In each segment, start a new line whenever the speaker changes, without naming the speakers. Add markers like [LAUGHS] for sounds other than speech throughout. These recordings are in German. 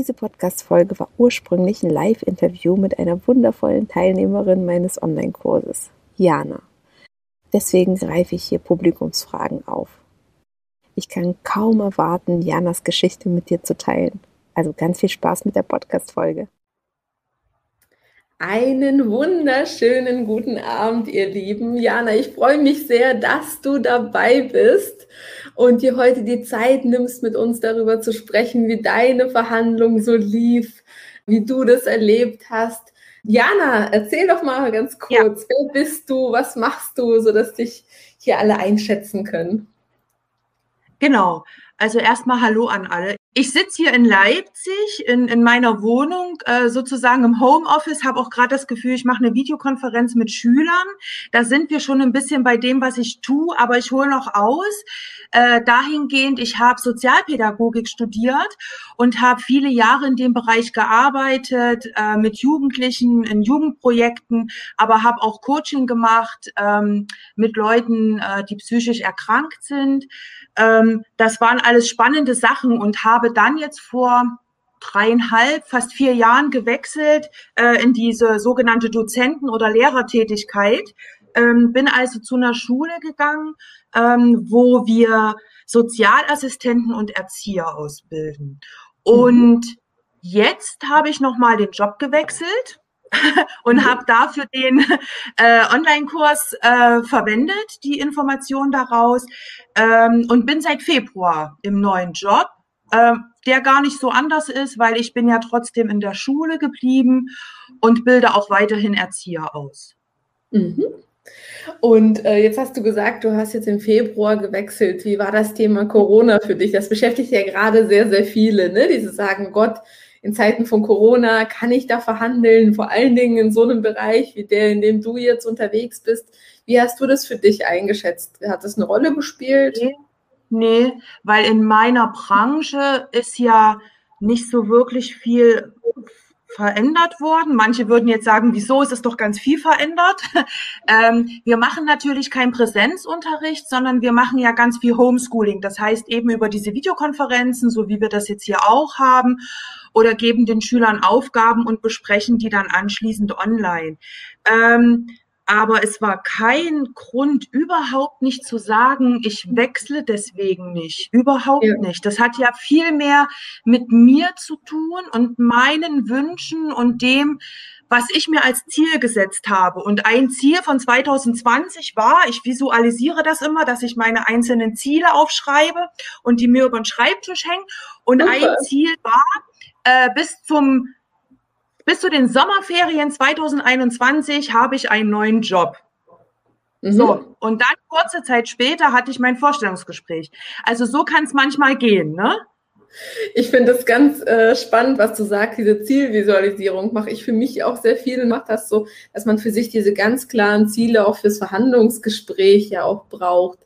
Diese Podcast-Folge war ursprünglich ein Live-Interview mit einer wundervollen Teilnehmerin meines Online-Kurses, Jana. Deswegen greife ich hier Publikumsfragen auf. Ich kann kaum erwarten, Janas Geschichte mit dir zu teilen. Also ganz viel Spaß mit der Podcast-Folge. Einen wunderschönen guten Abend, ihr Lieben. Jana, ich freue mich sehr, dass du dabei bist und dir heute die Zeit nimmst, mit uns darüber zu sprechen, wie deine Verhandlung so lief, wie du das erlebt hast. Jana, erzähl doch mal ganz kurz, ja. wer bist du, was machst du, sodass dich hier alle einschätzen können.
Genau. Also erstmal Hallo an alle. Ich sitze hier in Leipzig in, in meiner Wohnung, äh, sozusagen im Homeoffice, habe auch gerade das Gefühl, ich mache eine Videokonferenz mit Schülern. Da sind wir schon ein bisschen bei dem, was ich tue, aber ich hole noch aus. Äh, dahingehend, ich habe Sozialpädagogik studiert und habe viele Jahre in dem Bereich gearbeitet, äh, mit Jugendlichen in Jugendprojekten, aber habe auch Coaching gemacht ähm, mit Leuten, äh, die psychisch erkrankt sind. Ähm, das waren alles spannende Sachen und habe dann jetzt vor dreieinhalb, fast vier Jahren gewechselt äh, in diese sogenannte Dozenten- oder Lehrertätigkeit. Ähm, bin also zu einer Schule gegangen, ähm, wo wir Sozialassistenten und Erzieher ausbilden. Mhm. Und mhm. jetzt habe ich nochmal den Job gewechselt [LAUGHS] und mhm. habe dafür den äh, Online-Kurs äh, verwendet, die Information daraus ähm, und bin seit Februar im neuen Job, äh, der gar nicht so anders ist, weil ich bin ja trotzdem in der Schule geblieben und bilde auch weiterhin Erzieher aus.
Mhm. Und äh, jetzt hast du gesagt, du hast jetzt im Februar gewechselt. Wie war das Thema Corona für dich? Das beschäftigt ja gerade sehr, sehr viele, ne? die sagen, Gott, in Zeiten von Corona kann ich da verhandeln, vor allen Dingen in so einem Bereich wie der, in dem du jetzt unterwegs bist. Wie hast du das für dich eingeschätzt? Hat das eine Rolle gespielt?
Nee, nee weil in meiner Branche ist ja nicht so wirklich viel verändert worden. Manche würden jetzt sagen, wieso ist es doch ganz viel verändert? [LAUGHS] ähm, wir machen natürlich keinen Präsenzunterricht, sondern wir machen ja ganz viel Homeschooling. Das heißt eben über diese Videokonferenzen, so wie wir das jetzt hier auch haben oder geben den Schülern Aufgaben und besprechen die dann anschließend online. Ähm, aber es war kein Grund, überhaupt nicht zu sagen, ich wechsle deswegen nicht. Überhaupt ja. nicht. Das hat ja viel mehr mit mir zu tun und meinen Wünschen und dem, was ich mir als Ziel gesetzt habe. Und ein Ziel von 2020 war, ich visualisiere das immer, dass ich meine einzelnen Ziele aufschreibe und die mir über den Schreibtisch hängen. Und Super. ein Ziel war, äh, bis zum bis zu den Sommerferien 2021 habe ich einen neuen Job. Mhm. So, und dann kurze Zeit später hatte ich mein Vorstellungsgespräch. Also so kann es manchmal gehen, ne?
Ich finde das ganz äh, spannend, was du sagst, diese Zielvisualisierung mache ich für mich auch sehr viel, macht das so, dass man für sich diese ganz klaren Ziele auch fürs Verhandlungsgespräch ja auch braucht.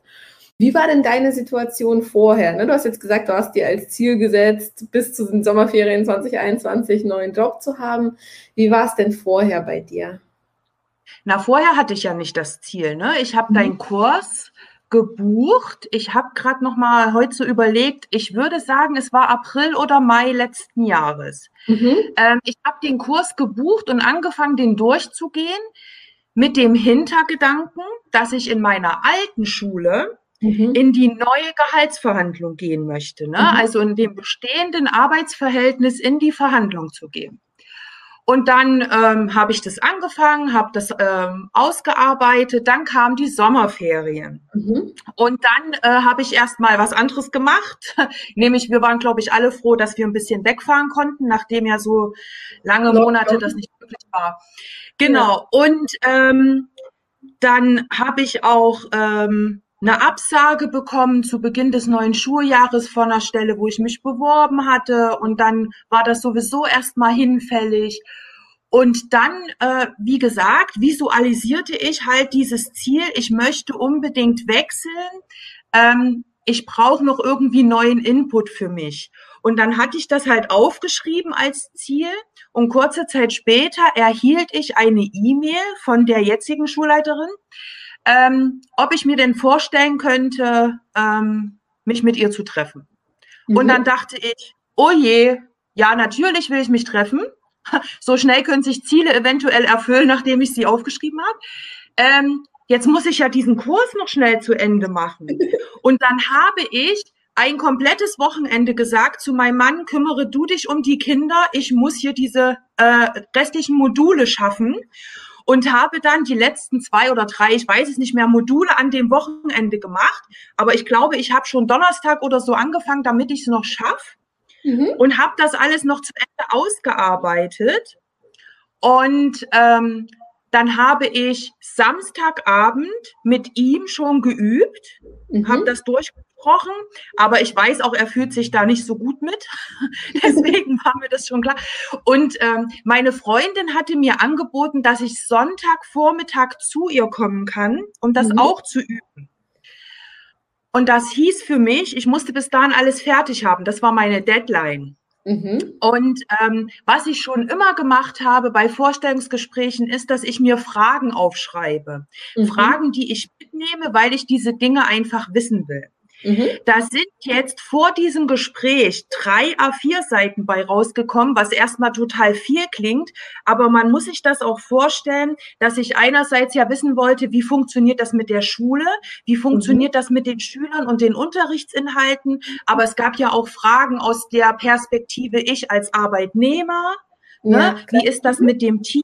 Wie war denn deine Situation vorher? Ne, du hast jetzt gesagt, du hast dir als Ziel gesetzt, bis zu den Sommerferien 2021 einen neuen Job zu haben. Wie war es denn vorher bei dir?
Na, vorher hatte ich ja nicht das Ziel. Ne? Ich habe mhm. deinen Kurs gebucht. Ich habe gerade noch mal heute so überlegt. Ich würde sagen, es war April oder Mai letzten Jahres. Mhm. Ähm, ich habe den Kurs gebucht und angefangen, den durchzugehen mit dem Hintergedanken, dass ich in meiner alten Schule mhm. in die neue Gehaltsverhandlung gehen möchte. Ne? Mhm. Also in dem bestehenden Arbeitsverhältnis in die Verhandlung zu gehen. Und dann ähm, habe ich das angefangen, habe das ähm, ausgearbeitet. Dann kamen die Sommerferien. Mhm. Und dann äh, habe ich erst mal was anderes gemacht. [LAUGHS] Nämlich, wir waren, glaube ich, alle froh, dass wir ein bisschen wegfahren konnten, nachdem ja so lange Monate das nicht möglich war. Genau. Ja. Und ähm, dann habe ich auch ähm, eine Absage bekommen zu Beginn des neuen Schuljahres von einer Stelle, wo ich mich beworben hatte. Und dann war das sowieso erstmal hinfällig. Und dann, äh, wie gesagt, visualisierte ich halt dieses Ziel, ich möchte unbedingt wechseln. Ähm, ich brauche noch irgendwie neuen Input für mich. Und dann hatte ich das halt aufgeschrieben als Ziel. Und kurze Zeit später erhielt ich eine E-Mail von der jetzigen Schulleiterin, ähm, ob ich mir denn vorstellen könnte, ähm, mich mit ihr zu treffen. Mhm. Und dann dachte ich, oh je, ja, natürlich will ich mich treffen. [LAUGHS] So schnell können sich Ziele eventuell erfüllen, nachdem ich sie aufgeschrieben habe. Ähm, jetzt muss ich ja diesen Kurs noch schnell zu Ende machen. [LAUGHS] Und dann habe ich ein komplettes Wochenende gesagt zu meinem Mann, kümmere du dich um die Kinder, ich muss hier diese äh, restlichen Module schaffen und habe dann die letzten zwei oder drei, ich weiß es nicht mehr, Module an dem Wochenende gemacht. Aber ich glaube, ich habe schon Donnerstag oder so angefangen, damit ich es noch schaffe mhm. und habe das alles noch zu Ende ausgearbeitet. Und ähm, dann habe ich Samstagabend mit ihm schon geübt, mhm. habe das durchgesprochen, aber ich weiß auch, er fühlt sich da nicht so gut mit. [LAUGHS] Deswegen war mir das schon klar. Und ähm, meine Freundin hatte mir angeboten, dass ich Sonntagvormittag zu ihr kommen kann, um das mhm. auch zu üben. Und das hieß für mich, ich musste bis dahin alles fertig haben. Das war meine Deadline. Mhm. Und ähm, was ich schon immer gemacht habe bei Vorstellungsgesprächen, ist, dass ich mir Fragen aufschreibe. Mhm. Fragen, die ich mitnehme, weil ich diese Dinge einfach wissen will. Mhm. Da sind jetzt vor diesem Gespräch drei A4-Seiten bei rausgekommen, was erstmal total viel klingt. Aber man muss sich das auch vorstellen, dass ich einerseits ja wissen wollte, wie funktioniert das mit der Schule? Wie funktioniert mhm. das mit den Schülern und den Unterrichtsinhalten? Aber es gab ja auch Fragen aus der Perspektive ich als Arbeitnehmer. Ne? Ja, wie ist das mit dem Team?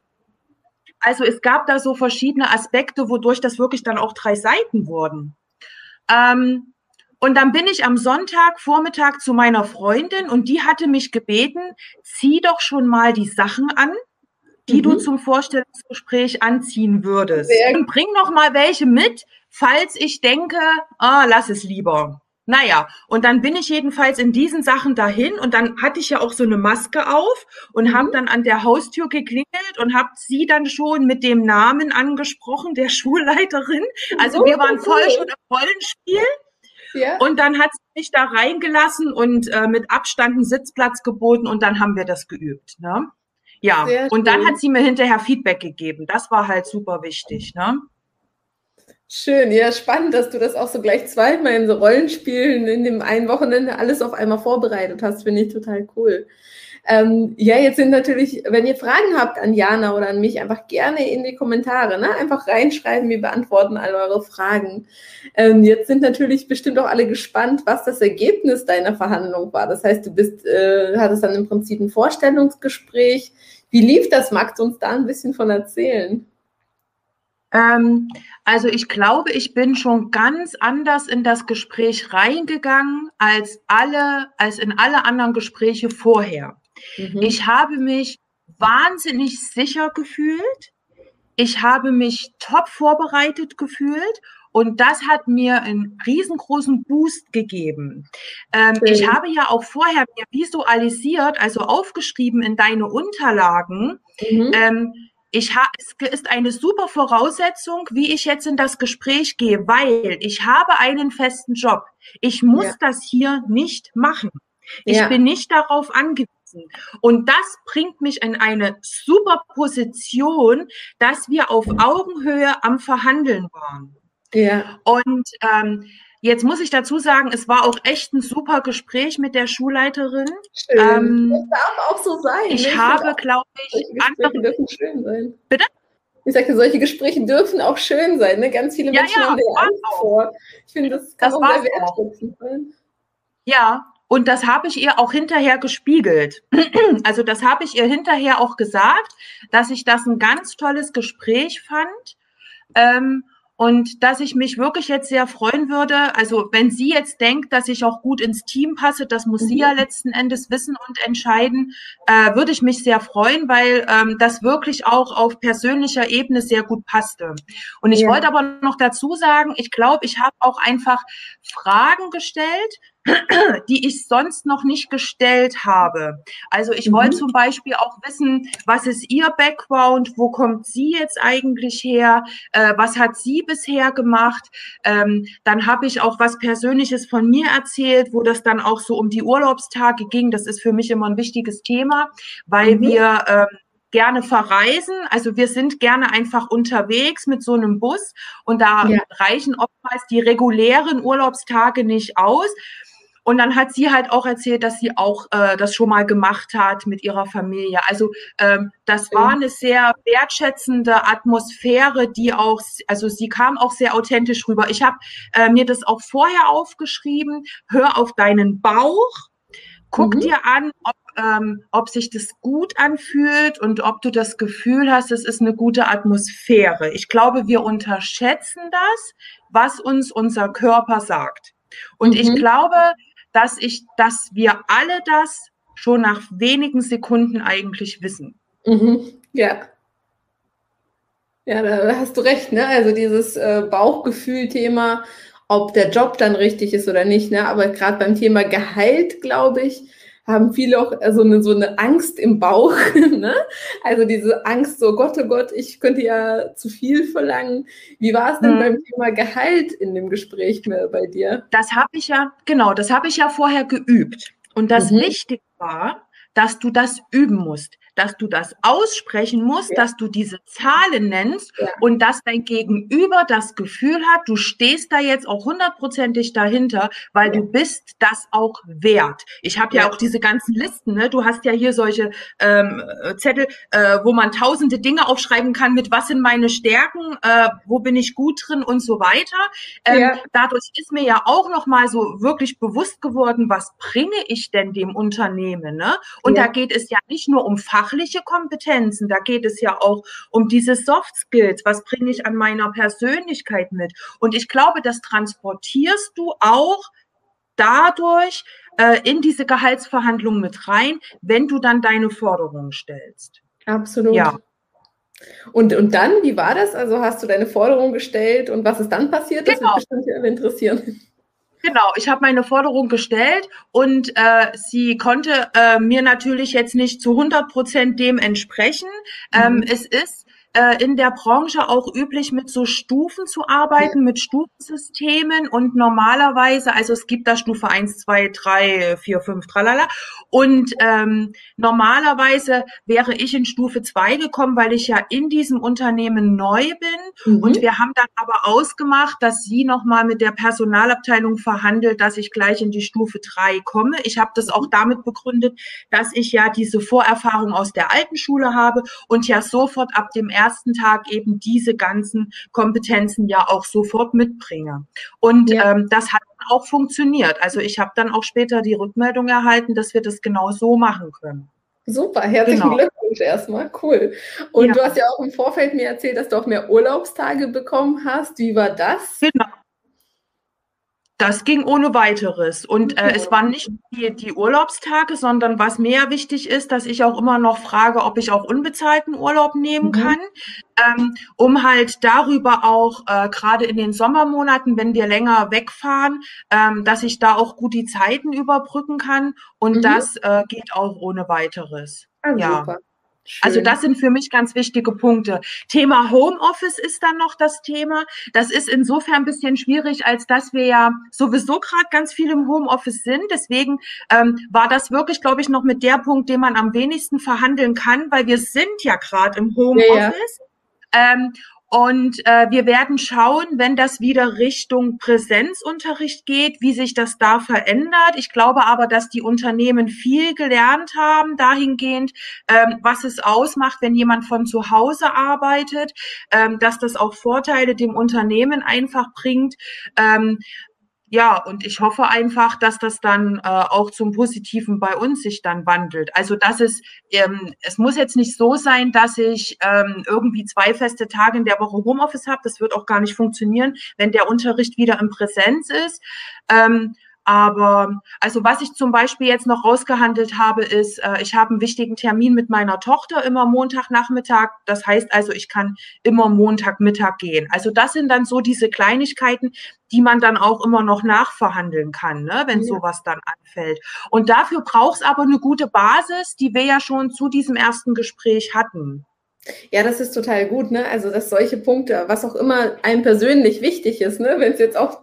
Also es gab da so verschiedene Aspekte, wodurch das wirklich dann auch drei Seiten wurden. Ähm, und dann bin ich am Sonntag Vormittag zu meiner Freundin und die hatte mich gebeten, zieh doch schon mal die Sachen an, die mhm. du zum Vorstellungsgespräch anziehen würdest. Sehr und bring noch mal welche mit, falls ich denke, ah, lass es lieber. Naja, und dann bin ich jedenfalls in diesen Sachen dahin und dann hatte ich ja auch so eine Maske auf und mhm. habe dann an der Haustür geklingelt und habe sie dann schon mit dem Namen angesprochen, der [LAUGHS] Schulleiterin. Also wir waren voll schon im Rollenspiel. Ja. Und dann hat sie mich da reingelassen und äh, mit Abstand einen Sitzplatz geboten und dann haben wir das geübt. Ne? Ja, Sehr und schön. dann hat sie mir hinterher Feedback gegeben. Das war halt super wichtig. Ne?
Schön, ja, spannend, dass du das auch so gleich zweimal in so Rollenspielen in dem einen Wochenende alles auf einmal vorbereitet hast, finde ich total cool. Ähm, ja, jetzt sind natürlich, wenn ihr Fragen habt an Jana oder an mich, einfach gerne in die Kommentare, ne? einfach reinschreiben, wir beantworten all eure Fragen. Ähm, jetzt sind natürlich bestimmt auch alle gespannt, was das Ergebnis deiner Verhandlung war. Das heißt, du bist, äh, hattest dann im Prinzip ein Vorstellungsgespräch. Wie lief das? Magst du uns da ein bisschen von erzählen?
Ähm, also ich glaube, ich bin schon ganz anders in das Gespräch reingegangen als alle, als in alle anderen Gespräche vorher. Mhm. Ich habe mich wahnsinnig sicher gefühlt. Ich habe mich top vorbereitet gefühlt und das hat mir einen riesengroßen Boost gegeben. Ähm, mhm. Ich habe ja auch vorher visualisiert, also aufgeschrieben in deine Unterlagen. Mhm. Ähm, ich ha es ist eine super Voraussetzung, wie ich jetzt in das Gespräch gehe, weil ich habe einen festen Job. Ich muss ja. das hier nicht machen. Ich ja. bin nicht darauf angewiesen. Und das bringt mich in eine super Position, dass wir auf Augenhöhe am Verhandeln waren. Ja. Und ähm, Jetzt muss ich dazu sagen, es war auch echt ein super Gespräch mit der Schulleiterin.
Schön. Ähm, das darf auch so sein.
Ich ne? habe, glaube ich,
andere dürfen schön sein. Bitte? Ich sagte, solche Gespräche dürfen auch schön sein. Ne? Ganz viele Menschen ja, ja, haben da Angst vor. Ich finde, das kann das auch sehr wertschätzend sein.
Ja, und das habe ich ihr auch hinterher gespiegelt. [CLEARS THROAT] Also das habe ich ihr hinterher auch gesagt, dass ich das ein ganz tolles Gespräch fand. Ähm, und dass ich mich wirklich jetzt sehr freuen würde, also wenn sie jetzt denkt, dass ich auch gut ins Team passe, das muss sie ja mhm. letzten Endes wissen und entscheiden, äh, würde ich mich sehr freuen, weil ähm, das wirklich auch auf persönlicher Ebene sehr gut passte. Und ich ja. wollte aber noch dazu sagen, ich glaube, ich habe auch einfach Fragen gestellt, [CLEARS THROAT] die ich sonst noch nicht gestellt habe. Also ich mhm. wollte zum Beispiel auch wissen, was ist Ihr Background, wo kommt sie jetzt eigentlich her, äh, was hat sie bisher gemacht. Ähm, dann habe ich auch was Persönliches von mir erzählt, wo das dann auch so um die Urlaubstage ging. Das ist für mich immer ein wichtiges Thema, weil mhm. wir ähm, gerne verreisen. Also wir sind gerne einfach unterwegs mit so einem Bus und da ja. reichen oftmals die regulären Urlaubstage nicht aus. Und dann hat sie halt auch erzählt, dass sie auch äh, das schon mal gemacht hat mit ihrer Familie. Also ähm, das war eine sehr wertschätzende Atmosphäre, die auch, also sie kam auch sehr authentisch rüber. Ich habe äh, mir das auch vorher aufgeschrieben. Hör auf deinen Bauch, guck mhm. dir an, ob, ähm, ob sich das gut anfühlt und ob du das Gefühl hast, es ist eine gute Atmosphäre. Ich glaube, wir unterschätzen das, was uns unser Körper sagt. Und mhm. ich glaube, dass ich, dass wir alle das schon nach wenigen Sekunden eigentlich wissen.
Mhm. Ja. Ja, da hast du recht, ne? Also dieses äh, Bauchgefühl-Thema, ob der Job dann richtig ist oder nicht, ne? Aber gerade beim Thema Gehalt, glaube ich, haben viele auch also eine, so eine Angst im Bauch. [LAUGHS] Ne? Also diese Angst, so Gott, oh Gott, ich könnte ja zu viel verlangen. Wie war es denn hm. beim Thema Gehalt in dem Gespräch bei dir?
Das habe ich ja, genau, das habe ich ja vorher geübt. Und das mhm. Wichtige war, dass du das üben musst dass du das aussprechen musst, ja. dass du diese Zahlen nennst ja. und dass dein Gegenüber das Gefühl hat, du stehst da jetzt auch hundertprozentig dahinter, weil ja. du bist das auch wert. Ich habe ja. auch diese ganzen Listen, ne? du hast ja hier solche ähm, Zettel, äh, wo man tausende Dinge aufschreiben kann, mit was sind meine Stärken, äh, wo bin ich gut drin und so weiter. Ähm, dadurch ist mir ja auch nochmal so wirklich bewusst geworden, was bringe ich denn dem Unternehmen? Ne? Und da geht es ja nicht nur um Fach fachliche Kompetenzen, da geht es ja auch um diese Soft Skills. Was bringe ich an meiner Persönlichkeit mit? Und ich glaube, das transportierst du auch dadurch äh, in diese Gehaltsverhandlungen mit rein, wenn du dann deine Forderungen stellst.
Absolut. Ja. Und, und dann, wie war das? Also hast du deine Forderung gestellt und was ist dann passiert? Das genau. wird bestimmt interessieren.
Genau, ich habe meine Forderung gestellt und äh, sie konnte äh, mir natürlich jetzt nicht zu 100 Prozent dem entsprechen. Ähm, mhm. es ist äh, in der Branche auch üblich, mit so Stufen zu arbeiten, mit Stufensystemen und normalerweise, also es gibt da Stufe 1, 2, 3, 4, 5, tralala. Und ähm, normalerweise wäre ich in Stufe 2 gekommen, weil ich ja in diesem Unternehmen neu bin. Mhm. Und wir haben dann aber ausgemacht, dass sie nochmal mit der Personalabteilung verhandelt, dass ich gleich in die Stufe 3 komme. Ich habe das auch damit begründet, dass ich ja diese Vorerfahrung aus der alten Schule habe und ja sofort ab dem ersten Tag eben diese ganzen Kompetenzen ja auch sofort mitbringe. Und ja. ähm, das hat auch funktioniert. Also ich habe dann auch später die Rückmeldung erhalten, dass wir das genau so machen können.
Super, herzlichen genau. Glückwunsch erstmal, cool. Und ja. du hast ja auch im Vorfeld mir erzählt, dass du auch mehr Urlaubstage bekommen hast. Wie war das?
Genau. Das ging ohne weiteres. Und äh, es waren nicht die, die Urlaubstage, sondern was mehr wichtig ist, dass ich auch immer noch frage, ob ich auch unbezahlten Urlaub nehmen mhm. kann, ähm, um halt darüber auch äh, gerade in den Sommermonaten, wenn wir länger wegfahren, ähm, dass ich da auch gut die Zeiten überbrücken kann. Und mhm. das äh, geht auch ohne weiteres. Ah, ja. Super. Schön. Also das sind für mich ganz wichtige Punkte. Thema Homeoffice ist dann noch das Thema. Das ist insofern ein bisschen schwierig, als dass wir ja sowieso gerade ganz viel im Homeoffice sind. Deswegen ähm, war das wirklich, glaube ich, noch mit der Punkt, den man am wenigsten verhandeln kann, weil wir sind ja gerade im Homeoffice. Ja, ja. Ähm, und äh, wir werden schauen, wenn das wieder Richtung Präsenzunterricht geht, wie sich das da verändert. Ich glaube aber, dass die Unternehmen viel gelernt haben dahingehend, ähm, was es ausmacht, wenn jemand von zu Hause arbeitet, ähm, dass das auch Vorteile dem Unternehmen einfach bringt. Ähm, ja, und ich hoffe einfach, dass das dann äh, auch zum Positiven bei uns sich dann wandelt. Also dass es, ähm, es muss jetzt nicht so sein, dass ich ähm, irgendwie zwei feste Tage in der Woche Homeoffice habe. Das wird auch gar nicht funktionieren, wenn der Unterricht wieder in Präsenz ist. Ähm, Aber also was ich zum Beispiel jetzt noch rausgehandelt habe, ist, äh, ich habe einen wichtigen Termin mit meiner Tochter immer Montagnachmittag. Das heißt also, ich kann immer Montagmittag gehen. Also das sind dann so diese Kleinigkeiten, die man dann auch immer noch nachverhandeln kann, ne, wenn ja. sowas dann anfällt. Und dafür braucht es aber eine gute Basis, die wir ja schon zu diesem ersten Gespräch hatten.
Ja, das ist total gut, ne? Also, dass solche Punkte, was auch immer einem persönlich wichtig ist, ne? Wenn es jetzt auch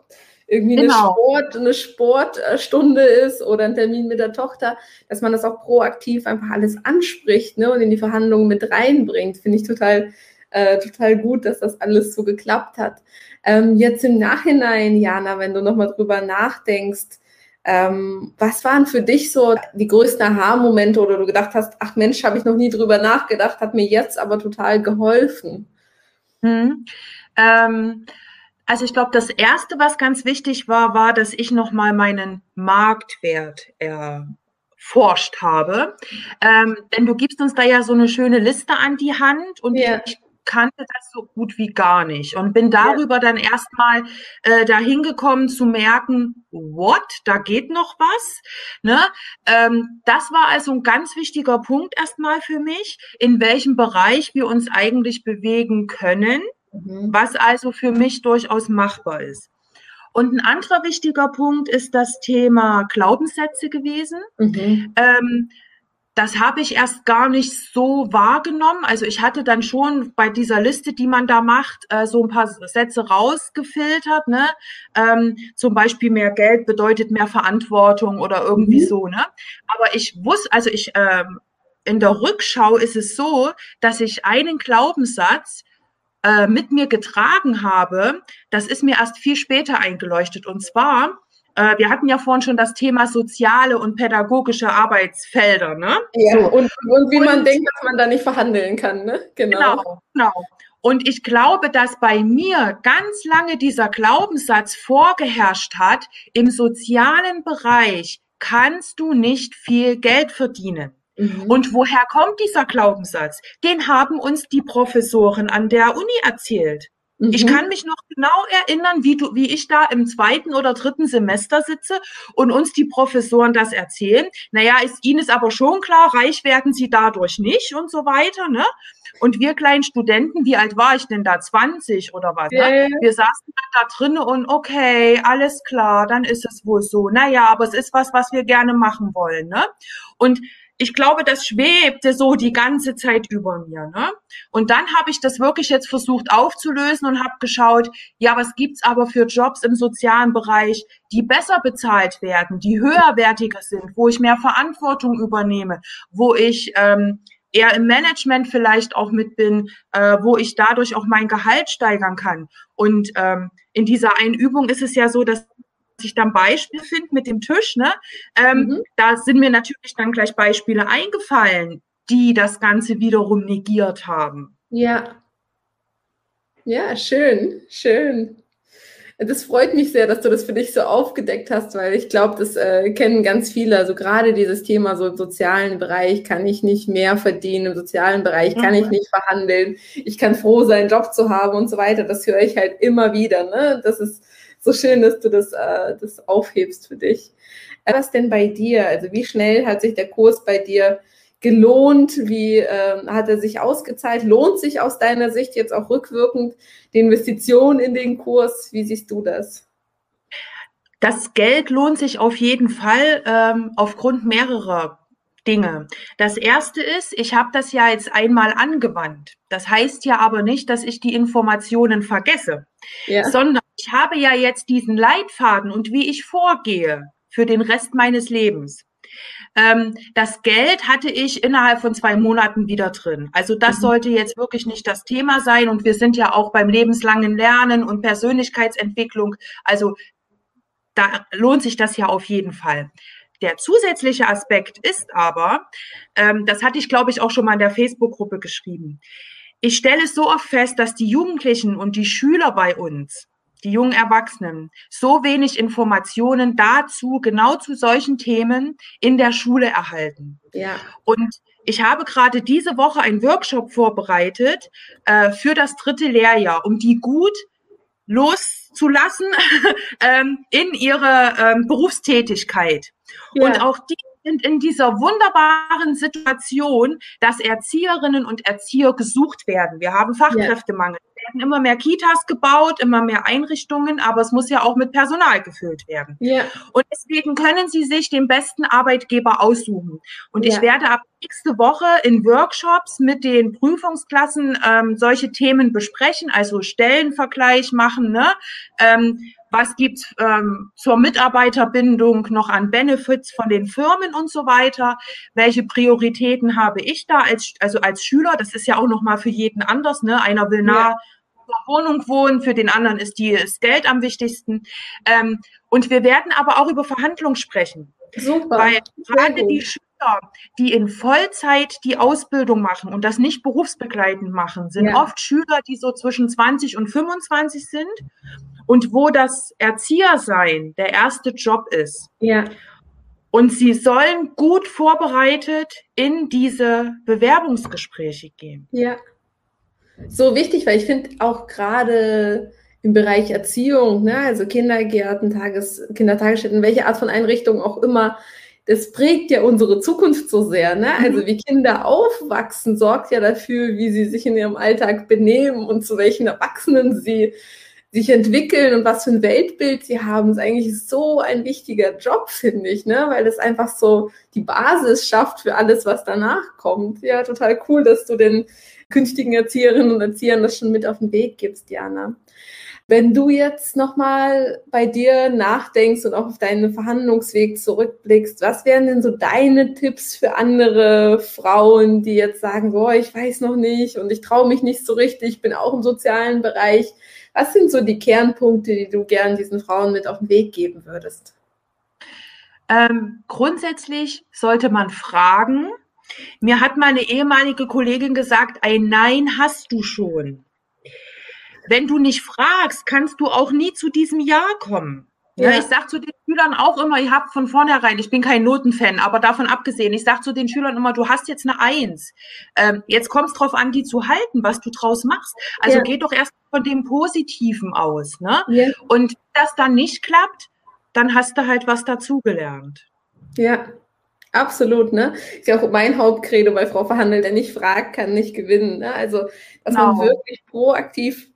irgendwie genau. eine Sport, eine Sportstunde ist oder ein Termin mit der Tochter, dass man das auch proaktiv einfach alles anspricht, ne? Und in die Verhandlungen mit reinbringt, finde ich total, äh, total gut, dass das alles so geklappt hat. Ähm, jetzt im Nachhinein, Jana, wenn du nochmal drüber nachdenkst, ähm, was waren für dich so die größten Aha-Momente oder du gedacht hast, ach Mensch, habe ich noch nie drüber nachgedacht, hat mir jetzt aber total geholfen?
Hm. Ähm, also ich glaube, das Erste, was ganz wichtig war, war, dass ich nochmal meinen Marktwert erforscht habe. Ähm, denn du gibst uns da ja so eine schöne Liste an die Hand und ja. ich kannte das so gut wie gar nicht und bin darüber ja. dann erstmal äh, dahin gekommen zu merken, what, da geht noch was. Ne? Ähm, das war also ein ganz wichtiger Punkt erstmal für mich, in welchem Bereich wir uns eigentlich bewegen können, mhm. was also für mich durchaus machbar ist. Und ein anderer wichtiger Punkt ist das Thema Glaubenssätze gewesen. Mhm. Ähm, das habe ich erst gar nicht so wahrgenommen. Also ich hatte dann schon bei dieser Liste, die man da macht, äh, so ein paar Sätze rausgefiltert. Ne? Ähm, zum Beispiel mehr Geld bedeutet mehr Verantwortung oder irgendwie mhm. so. Ne? Aber ich wusste, also ich ähm, in der Rückschau ist es so, dass ich einen Glaubenssatz äh, mit mir getragen habe. Das ist mir erst viel später eingeleuchtet. Und zwar äh, wir hatten ja vorhin schon das Thema soziale und pädagogische Arbeitsfelder, ne?
Ja, so. und, und, wie und, man denkt, dass man da nicht verhandeln kann, ne?
Genau. Genau, genau. Und ich glaube, dass bei mir ganz lange dieser Glaubenssatz vorgeherrscht hat, im sozialen Bereich kannst du nicht viel Geld verdienen. Mhm. Und woher kommt dieser Glaubenssatz? Den haben uns die Professoren an der Uni erzählt. Mhm. Ich kann mich noch genau erinnern, wie du, wie ich da im zweiten oder dritten Semester sitze und uns die Professoren das erzählen. Naja, ist Ihnen ist aber schon klar, reich werden Sie dadurch nicht und so weiter, ne? Und wir kleinen Studenten, wie alt war ich denn da? 20 oder was? Ne? Wir saßen da drinnen und okay, alles klar, dann ist es wohl so. Naja, aber es ist was, was wir gerne machen wollen, ne? Und ich glaube, das schwebte so die ganze Zeit über mir. Ne? Und dann habe ich das wirklich jetzt versucht aufzulösen und habe geschaut, ja, was gibt's aber für Jobs im sozialen Bereich, die besser bezahlt werden, die höherwertiger sind, wo ich mehr Verantwortung übernehme, wo ich ähm, eher im Management vielleicht auch mit bin, äh, wo ich dadurch auch mein Gehalt steigern kann. Und ähm, in dieser einen Übung ist es ja so, dass ich dann Beispiel finde mit dem Tisch, ne, ähm, mhm. da sind mir natürlich dann gleich Beispiele eingefallen, die das Ganze wiederum negiert haben.
Ja. Ja, schön, schön. Das freut mich sehr, dass du das für dich so aufgedeckt hast, weil ich glaube, das äh, kennen ganz viele. Also gerade dieses Thema so im sozialen Bereich kann ich nicht mehr verdienen, im sozialen Bereich kann mhm. ich nicht verhandeln, ich kann froh sein, Job zu haben und so weiter. Das höre ich halt immer wieder. Ne? Das ist so schön, dass du das, äh, das aufhebst für dich. Was denn bei dir? Also wie schnell hat sich der Kurs bei dir gelohnt? Wie äh, hat er sich ausgezahlt? Lohnt sich aus deiner Sicht jetzt auch rückwirkend die Investition in den Kurs? Wie siehst du das?
Das Geld lohnt sich auf jeden Fall ähm, aufgrund mehrerer Dinge. Das erste ist, ich habe das ja jetzt einmal angewandt. Das heißt ja aber nicht, dass ich die Informationen vergesse, ja. sondern ich habe ja jetzt diesen Leitfaden und wie ich vorgehe für den Rest meines Lebens. Ähm, das Geld hatte ich innerhalb von zwei Monaten wieder drin. Also das mhm. sollte jetzt wirklich nicht das Thema sein. Und wir sind ja auch beim lebenslangen Lernen und Persönlichkeitsentwicklung. Also da lohnt sich das ja auf jeden Fall. Der zusätzliche Aspekt ist aber, ähm, das hatte ich, glaube ich, auch schon mal in der Facebook-Gruppe geschrieben. Ich stelle so oft fest, dass die Jugendlichen und die Schüler bei uns, die jungen Erwachsenen, so wenig Informationen dazu, genau zu solchen Themen in der Schule erhalten. Ja. Und ich habe gerade diese Woche einen Workshop vorbereitet äh, für das dritte Lehrjahr, um die gut loszulassen [LAUGHS] ähm, in ihre ähm, Berufstätigkeit. Ja. Und auch die sind in dieser wunderbaren Situation, dass Erzieherinnen und Erzieher gesucht werden. Wir haben Fachkräftemangel. Ja. Es werden immer mehr Kitas gebaut, immer mehr Einrichtungen, aber es muss ja auch mit Personal gefüllt werden. Ja. Und deswegen können Sie sich den besten Arbeitgeber aussuchen. Und ja. ich werde ab nächste Woche in Workshops mit den Prüfungsklassen ähm, solche Themen besprechen, also Stellenvergleich machen, ne? Ähm, was gibt's ähm, zur Mitarbeiterbindung noch an Benefits von den Firmen und so weiter, welche Prioritäten habe ich da als also als Schüler, das ist ja auch noch mal für jeden anders, ne? Einer will nah ja. Wohnung wohnen, für den anderen ist die ist Geld am wichtigsten. Ähm, und wir werden aber auch über Verhandlungen sprechen. Super. Weil gerade die Schüler, die in Vollzeit die Ausbildung machen und das nicht berufsbegleitend machen, sind ja. oft Schüler, die so zwischen 20 und 25 sind und wo das Erziehersein der erste Job ist. Ja. Und sie sollen gut vorbereitet in diese Bewerbungsgespräche gehen.
Ja. So wichtig, weil ich finde auch gerade im Bereich Erziehung, ne, also Kindergärten, Tages, Kindertagesstätten, welche Art von Einrichtung auch immer, das prägt ja unsere Zukunft so sehr. Ne? Mhm. Also wie Kinder aufwachsen, sorgt ja dafür, wie sie sich in ihrem Alltag benehmen und zu welchen Erwachsenen sie sich entwickeln und was für ein Weltbild sie haben, ist eigentlich so ein wichtiger Job, finde ich, ne? weil es einfach so die Basis schafft für alles, was danach kommt. Ja, total cool, dass du den künftigen Erzieherinnen und Erziehern das schon mit auf den Weg gibst, Diana. Wenn du jetzt nochmal bei dir nachdenkst und auch auf deinen Verhandlungsweg zurückblickst, was wären denn so deine Tipps für andere Frauen, die jetzt sagen, boah, ich weiß noch nicht und ich traue mich nicht so richtig, ich bin auch im sozialen Bereich. Was sind so die Kernpunkte, die du gern diesen Frauen mit auf den Weg geben würdest?
Ähm, grundsätzlich sollte man fragen. Mir hat meine ehemalige Kollegin gesagt, ein Nein hast du schon. Wenn du nicht fragst, kannst du auch nie zu diesem Ja kommen. Ja. ja ich sage zu den Schülern auch immer, ihr habt von vornherein, ich bin kein Notenfan, aber davon abgesehen, ich sage zu den Schülern immer, du hast jetzt eine Eins. Ähm, jetzt kommst drauf an, die zu halten, was du draus machst. Also ja. geh doch erst von dem Positiven aus. Ne? Ja. Und wenn das dann nicht klappt, dann hast du halt was dazugelernt.
Ja, Absolut, ne? Ist ja auch mein Hauptcredo bei Frau Verhandelt, der nicht fragt, kann nicht gewinnen. Ne? Also, dass genau. man wirklich proaktiv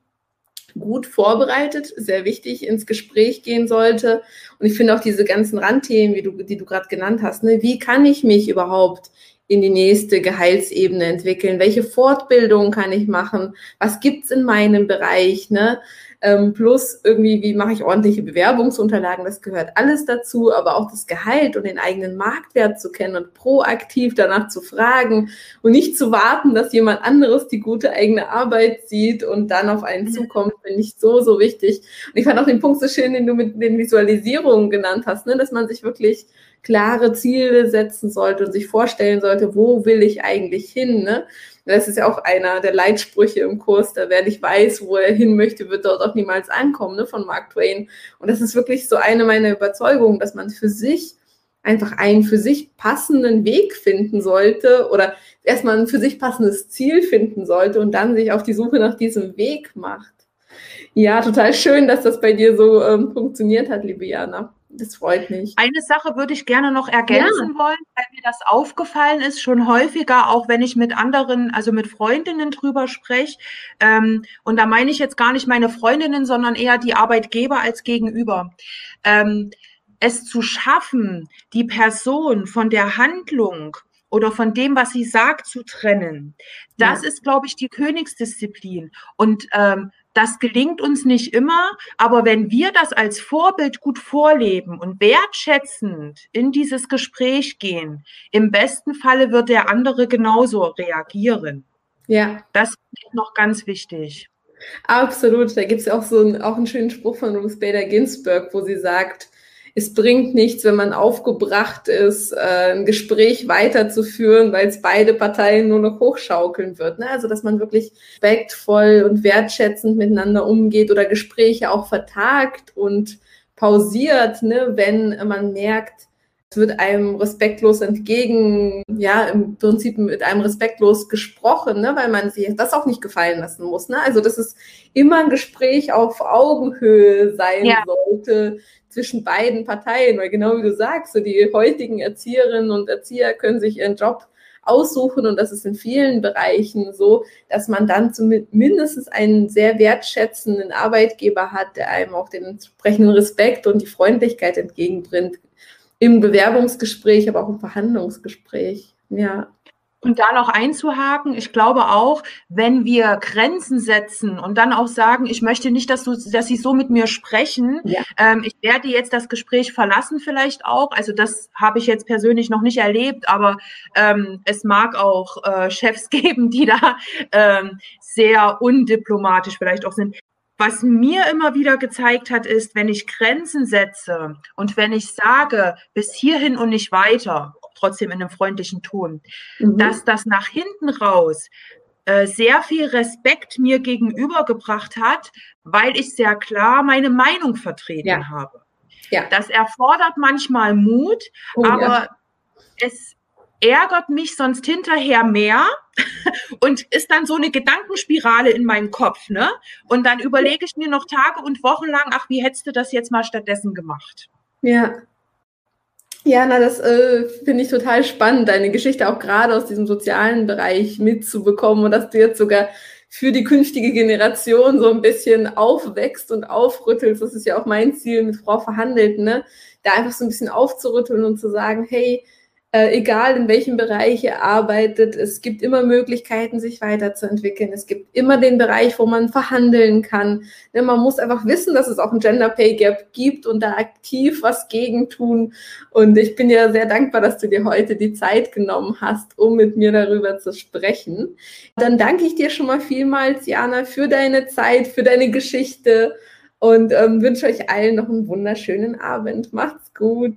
gut vorbereitet, sehr wichtig ins Gespräch gehen sollte. Und ich finde auch diese ganzen Randthemen, wie du, die du gerade genannt hast, ne? wie kann ich mich überhaupt in die nächste Gehaltsebene entwickeln? Welche Fortbildung kann ich machen? Was gibt's in meinem Bereich? Ne? Ähm, plus irgendwie, wie mache ich ordentliche Bewerbungsunterlagen, das gehört alles dazu, aber auch das Gehalt und den eigenen Marktwert zu kennen und proaktiv danach zu fragen und nicht zu warten, dass jemand anderes die gute eigene Arbeit sieht und dann auf einen mhm. zukommt, finde ich so, so wichtig. Und ich fand auch den Punkt so schön, den du mit den Visualisierungen genannt hast, ne? dass man sich wirklich klare Ziele setzen sollte und sich vorstellen sollte, wo will ich eigentlich hin, ne? Das ist ja auch einer der Leitsprüche im Kurs, da wer nicht weiß, wo er hin möchte, wird dort auch niemals ankommen, ne, von Mark Twain. Und das ist wirklich so eine meiner Überzeugungen, dass man für sich einfach einen für sich passenden Weg finden sollte oder erstmal ein für sich passendes Ziel finden sollte und dann sich auf die Suche nach diesem Weg macht. Ja, total schön, dass das bei dir so ähm, funktioniert hat, liebe Jana. Das freut mich.
Eine Sache würde ich gerne noch ergänzen ja. wollen, weil mir das aufgefallen ist, schon häufiger, auch wenn ich mit anderen, also mit Freundinnen drüber spreche. Ähm, und da meine ich jetzt gar nicht meine Freundinnen, sondern eher die Arbeitgeber als Gegenüber. Ähm, es zu schaffen, die Person von der Handlung oder von dem, was sie sagt, zu trennen. Das ja. ist, glaube ich, die Königsdisziplin. Und ähm, das gelingt uns nicht immer, aber wenn wir das als Vorbild gut vorleben und wertschätzend in dieses Gespräch gehen, im besten Falle wird der andere genauso reagieren. Ja. Das ist noch ganz wichtig.
Absolut. Da gibt es auch so einen, auch einen schönen Spruch von Ruth Bader Ginsburg, wo sie sagt, es bringt nichts, wenn man aufgebracht ist, äh, ein Gespräch weiterzuführen, weil es beide Parteien nur noch hochschaukeln wird. Ne? Also, dass man wirklich respektvoll und wertschätzend miteinander umgeht oder Gespräche auch vertagt und pausiert, ne? wenn man merkt, wird einem respektlos entgegen, ja, im Prinzip mit einem respektlos gesprochen, ne, weil man sich das auch nicht gefallen lassen muss. Ne? Also, dass es immer ein Gespräch auf Augenhöhe sein ja. sollte zwischen beiden Parteien, weil genau wie du sagst, so die heutigen Erzieherinnen und Erzieher können sich ihren Job aussuchen und das ist in vielen Bereichen so, dass man dann zumindest einen sehr wertschätzenden Arbeitgeber hat, der einem auch den entsprechenden Respekt und die Freundlichkeit entgegenbringt im Bewerbungsgespräch, aber auch im Verhandlungsgespräch. Ja.
Und da noch einzuhaken, ich glaube auch, wenn wir Grenzen setzen und dann auch sagen, ich möchte nicht, dass, du, dass Sie so mit mir sprechen, ja. ähm, ich werde jetzt das Gespräch verlassen vielleicht auch. Also das habe ich jetzt persönlich noch nicht erlebt, aber ähm, es mag auch äh, Chefs [LAUGHS] geben, die da ähm, sehr undiplomatisch vielleicht auch sind. Was mir immer wieder gezeigt hat, ist, wenn ich Grenzen setze und wenn ich sage, bis hierhin und nicht weiter, trotzdem in einem freundlichen Ton, mhm. dass das nach hinten raus äh, sehr viel Respekt mir gegenübergebracht hat, weil ich sehr klar meine Meinung vertreten ja. habe. Ja. Das erfordert manchmal Mut, oh, aber ja. es ärgert mich sonst hinterher mehr [LAUGHS] und ist dann so eine Gedankenspirale in meinem Kopf, ne? Und dann überlege ich mir noch Tage und Wochen lang, ach, wie hättest du das jetzt mal stattdessen gemacht?
Ja, ja, na, das äh, finde ich total spannend, deine Geschichte auch gerade aus diesem sozialen Bereich mitzubekommen und dass du jetzt sogar für die künftige Generation so ein bisschen aufwächst und aufrüttelst. Das ist ja auch mein Ziel mit Frau Verhandelt, ne? Da einfach so ein bisschen aufzurütteln und zu sagen, hey, äh, egal in welchem Bereich ihr arbeitet, es gibt immer Möglichkeiten, sich weiterzuentwickeln. Es gibt immer den Bereich, wo man verhandeln kann. Ne, man muss einfach wissen, dass es auch ein Gender Pay Gap gibt und da aktiv was gegen tun. Und ich bin ja sehr dankbar, dass du dir heute die Zeit genommen hast, um mit mir darüber zu sprechen. Dann danke ich dir schon mal vielmals, Jana, für deine Zeit, für deine Geschichte und ähm, wünsche euch allen noch einen wunderschönen Abend. Macht's gut.